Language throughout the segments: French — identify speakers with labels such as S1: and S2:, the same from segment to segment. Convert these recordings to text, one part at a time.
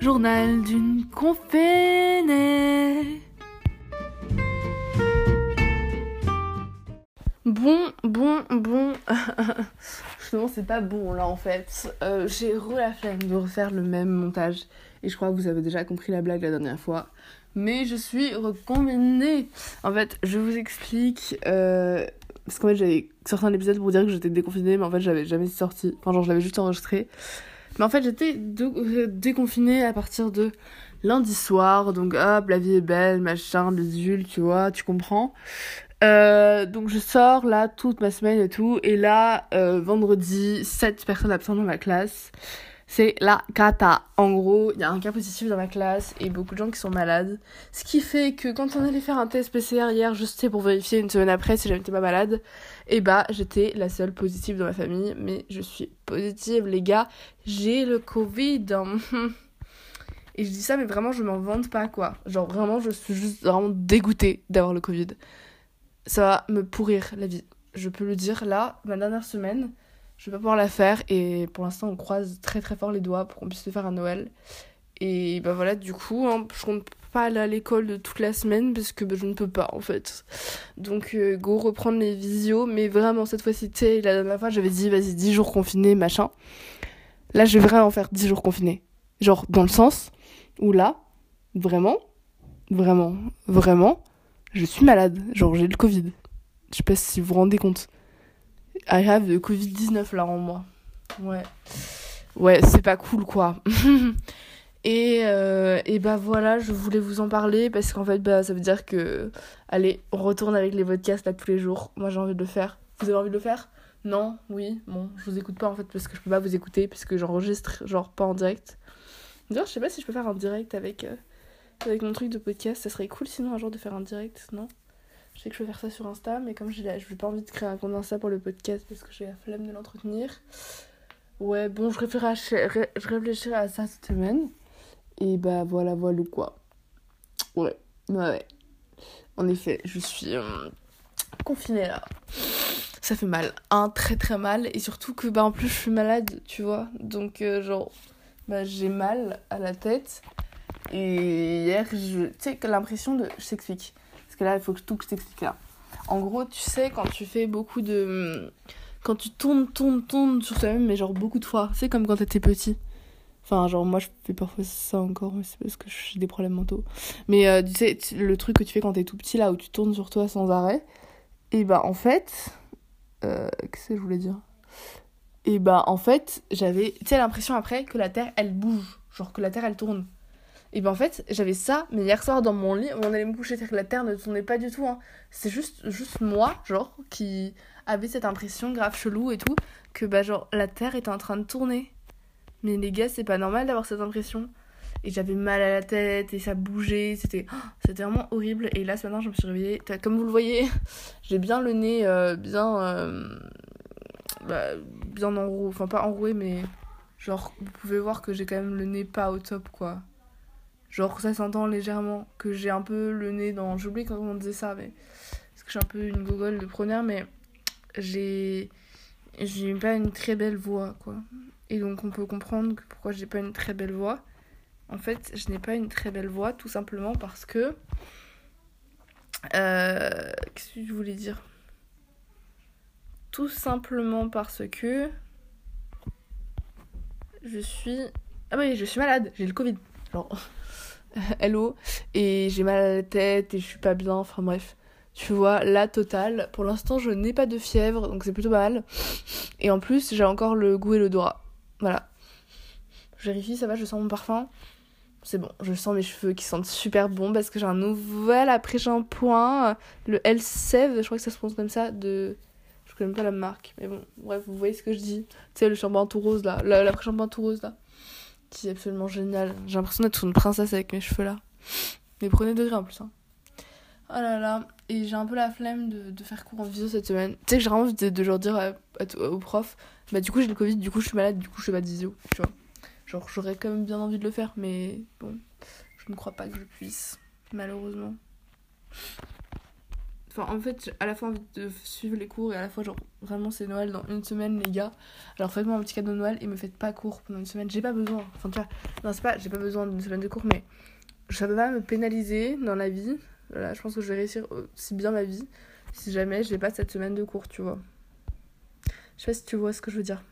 S1: Journal d'une confinée. Bon, bon, bon. non, c'est pas bon là en fait. Euh, j'ai re la flemme de refaire le même montage. Et je crois que vous avez déjà compris la blague la dernière fois. Mais je suis reconfinée. En fait, je vous explique. Euh, parce qu'en fait, j'avais sorti un épisode pour dire que j'étais déconfinée, mais en fait, j'avais jamais sorti. Enfin, genre, je l'avais juste enregistré. Mais en fait, j'étais euh, déconfinée à partir de lundi soir. Donc, hop, la vie est belle, machin, bidule, tu vois, tu comprends. Euh, donc je sors là toute ma semaine et tout. Et là, euh, vendredi, 7 personnes absentes dans ma classe. C'est la cata. En gros, il y a un cas positif dans ma classe et beaucoup de gens qui sont malades. Ce qui fait que quand on allait faire un test PCR hier, juste pour vérifier une semaine après si j'étais pas malade, et eh bah j'étais la seule positive dans ma famille. Mais je suis positive, les gars. J'ai le Covid. Et je dis ça, mais vraiment, je m'en vante pas, quoi. Genre, vraiment, je suis juste vraiment dégoûtée d'avoir le Covid. Ça va me pourrir la vie. Je peux le dire, là, ma dernière semaine, je vais pas pouvoir la faire et pour l'instant on croise très très fort les doigts pour qu'on puisse le faire à Noël. Et bah voilà, du coup, hein, je compte pas aller à l'école de toute la semaine parce que bah, je ne peux pas en fait. Donc euh, go reprendre les visios, mais vraiment cette fois-ci, la dernière fois j'avais dit vas-y 10 jours confinés, machin. Là je vais vraiment faire 10 jours confinés. Genre dans le sens où là, vraiment, vraiment, vraiment, je suis malade. Genre j'ai le Covid. Je sais pas si vous vous rendez compte. I have the Covid-19 là en moi. Ouais. Ouais, c'est pas cool quoi. et, euh, et bah voilà, je voulais vous en parler parce qu'en fait, bah, ça veut dire que. Allez, on retourne avec les podcasts là tous les jours. Moi j'ai envie de le faire. Vous avez envie de le faire? Non? Oui? Bon, je vous écoute pas en fait parce que je peux pas vous écouter parce que j'enregistre genre pas en direct. D'ailleurs, je sais pas si je peux faire un direct avec, euh, avec mon truc de podcast. Ça serait cool sinon un jour de faire un direct, non? Je sais que je vais faire ça sur Insta, mais comme je n'ai pas envie de créer un compte Insta pour le podcast parce que j'ai la flemme de l'entretenir. Ouais, bon, je réfléchirai, réfléchirai à ça cette semaine. Et bah voilà, voilà quoi. Ouais, ouais, En effet, je suis euh, confinée là. Ça fait mal, un très très mal. Et surtout que bah en plus je suis malade, tu vois. Donc euh, genre, bah j'ai mal à la tête. Et hier, je... tu sais, l'impression de... Je t'explique là, il faut que tout que je t'explique là. En gros, tu sais, quand tu fais beaucoup de. Quand tu tournes, tournes, tournes sur toi-même, mais genre beaucoup de fois. C'est comme quand t'étais petit. Enfin, genre, moi, je fais parfois ça encore, mais c'est parce que j'ai des problèmes mentaux. Mais euh, tu sais, le truc que tu fais quand t'es tout petit, là, où tu tournes sur toi sans arrêt, et bah, en fait. Euh, Qu'est-ce que je voulais dire? Et bah, en fait, j'avais, tu sais, l'impression après que la Terre, elle bouge. Genre que la Terre, elle tourne. Et ben en fait, j'avais ça, mais hier soir dans mon lit, on allait me coucher, c'est que la terre ne tournait pas du tout. Hein. C'est juste, juste moi, genre, qui avait cette impression grave chelou et tout, que bah genre la terre était en train de tourner. Mais les gars, c'est pas normal d'avoir cette impression. Et j'avais mal à la tête et ça bougeait, c'était c'était vraiment horrible. Et là ce matin, je me suis réveillée, comme vous le voyez, j'ai bien le nez euh, bien euh, bah, bien enroué, enfin pas enroué mais genre vous pouvez voir que j'ai quand même le nez pas au top quoi. Genre, ça s'entend légèrement que j'ai un peu le nez dans. J'oublie quand on disait ça, mais. Parce que je suis un peu une gogole de première, mais j'ai. J'ai pas une très belle voix, quoi. Et donc, on peut comprendre que pourquoi j'ai pas une très belle voix. En fait, je n'ai pas une très belle voix, tout simplement parce que. Euh, Qu'est-ce que je voulais dire? Tout simplement parce que. Je suis. Ah oui, je suis malade, j'ai le Covid. Genre. hello, et j'ai mal à la tête et je suis pas bien, enfin bref. Tu vois, la totale. Pour l'instant, je n'ai pas de fièvre, donc c'est plutôt mal. Et en plus, j'ai encore le goût et l'odorat. Voilà. Je vérifie, ça va, je sens mon parfum. C'est bon, je sens mes cheveux qui sentent super bon parce que j'ai un nouvel après-shampoing, le l je crois que ça se prononce comme ça, de... Je connais même pas la marque, mais bon, bref, vous voyez ce que je dis. Tu sais, le shampoing tout rose là, l'après-shampoing tout rose là qui est absolument génial. J'ai l'impression d'être une princesse avec mes cheveux là. Mais prenez degré en plus. Hein. Oh là là. Et j'ai un peu la flemme de, de faire cours en visio cette semaine. Tu sais que j'ai vraiment envie de, de, leur dire à, aux profs Bah, du coup, j'ai le Covid, du coup, je suis malade, du coup, je fais pas de visio. Tu vois. Genre, j'aurais quand même bien envie de le faire, mais bon, je ne crois pas que je puisse. Malheureusement. En fait, à la fois envie de suivre les cours et à la fois, genre, vraiment, c'est Noël dans une semaine, les gars. Alors, faites-moi un petit cadeau de Noël et me faites pas cours pendant une semaine. J'ai pas besoin. Enfin, tu vois, non, c'est pas, j'ai pas besoin d'une semaine de cours, mais ça peut pas me pénaliser dans la vie. Voilà, je pense que je vais réussir aussi bien ma vie si jamais j'ai pas cette semaine de cours, tu vois. Je sais pas si tu vois ce que je veux dire.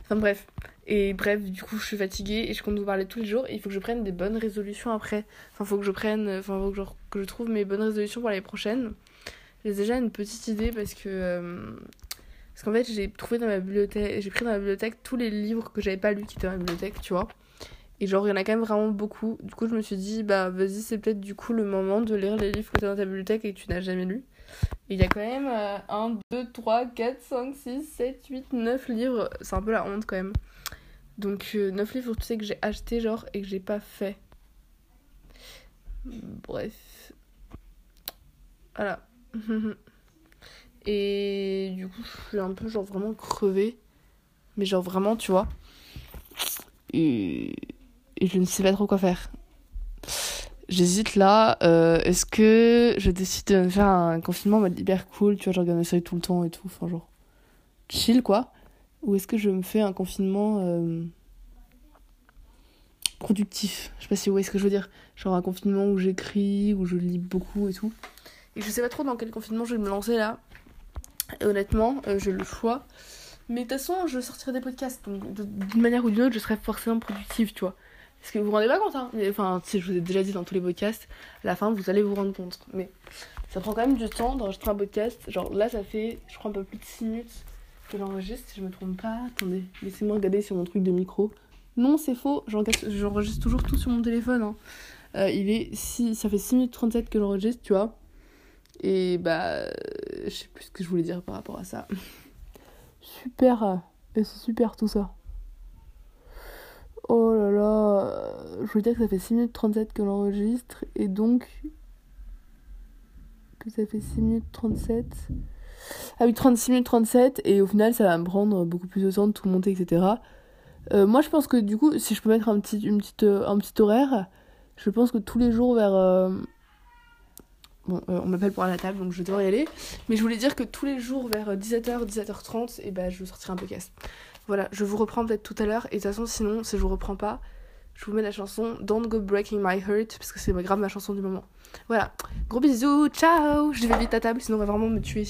S1: Enfin bref. Et bref, du coup, je suis fatiguée et je compte vous parler tous les jours. Et il faut que je prenne des bonnes résolutions après. Enfin, faut que je prenne. Enfin, faut que je, que je trouve mes bonnes résolutions pour l'année prochaine. J'ai déjà une petite idée parce que. Euh, parce qu'en fait, j'ai trouvé dans ma bibliothèque. J'ai pris dans ma bibliothèque tous les livres que j'avais pas lus qui étaient dans ma bibliothèque, tu vois. Et genre, il y en a quand même vraiment beaucoup. Du coup, je me suis dit, bah, vas-y, c'est peut-être du coup le moment de lire les livres que tu as dans ta bibliothèque et que tu n'as jamais lus. Il y a quand même 1, 2, 3, 4, 5, 6, 7, 8, 9 livres. C'est un peu la honte quand même. Donc, 9 euh, livres, tu sais, que j'ai acheté, genre, et que j'ai pas fait. Bref. Voilà. et du coup, je suis un peu, genre, vraiment crevée. Mais genre, vraiment, tu vois. Et je ne sais pas trop quoi faire. J'hésite là. Euh, est-ce que je décide de me faire un confinement mode hyper cool, tu vois, je regarde mes séries tout le temps et tout, enfin genre chill quoi Ou est-ce que je me fais un confinement euh, productif? Je sais pas si vous voyez ce que je veux dire. Genre un confinement où j'écris, où je lis beaucoup et tout. Et je sais pas trop dans quel confinement je vais me lancer là. Et honnêtement, euh, j'ai le choix. Mais de toute façon, je sortirai des podcasts. Donc d'une manière ou d'une autre, je serai forcément productive, tu vois. Parce que vous vous rendez pas compte, hein. Enfin, si je vous ai déjà dit dans tous les podcasts, à la fin, vous allez vous rendre compte. Mais ça prend quand même du temps d'enregistrer un podcast. Genre là, ça fait, je crois, un peu plus de 6 minutes que j'enregistre, si je me trompe pas. Attendez, laissez-moi regarder sur mon truc de micro. Non, c'est faux, j'enregistre toujours tout sur mon téléphone. Hein. Euh, il est 6, ça fait 6 minutes 37 que j'enregistre, tu vois. Et bah, je sais plus ce que je voulais dire par rapport à ça. super, euh, c'est super tout ça. Oh là là, je veux dire que ça fait 6 minutes 37 que l'enregistre et donc que ça fait 6 minutes 37. Ah oui, 36 minutes 37 et au final ça va me prendre beaucoup plus de temps de tout monter, etc. Euh, moi je pense que du coup, si je peux mettre un petit, une petite, euh, un petit horaire, je pense que tous les jours vers... Euh, bon, on m'appelle pour à la table donc je dois y aller. Mais je voulais dire que tous les jours vers 17h, 17h30, et ben, je sortirai un podcast. Voilà, je vous reprends peut-être tout à l'heure. Et de toute façon, sinon, si je vous reprends pas, je vous mets la chanson Don't Go Breaking My Heart, parce que c'est grave ma chanson du moment. Voilà, gros bisous, ciao Je vais vite à table, sinon on va vraiment me tuer.